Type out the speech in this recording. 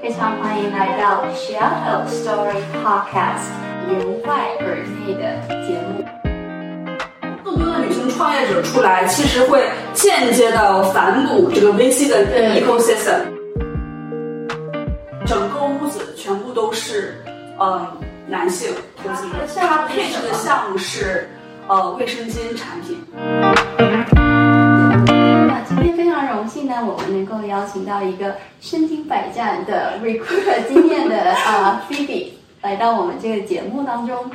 非常欢迎来到 Shadow Story Podcast 由外而内的节目。更多的女性创业者出来，其实会间接的反哺这个 VC 的 ecosystem。整个屋子全部都是呃男性投资者，他配置的项目是呃卫生巾产品。我们能够邀请到一个身经百战的 recruiter 经验的啊 Phoebe 来到我们这个节目当中。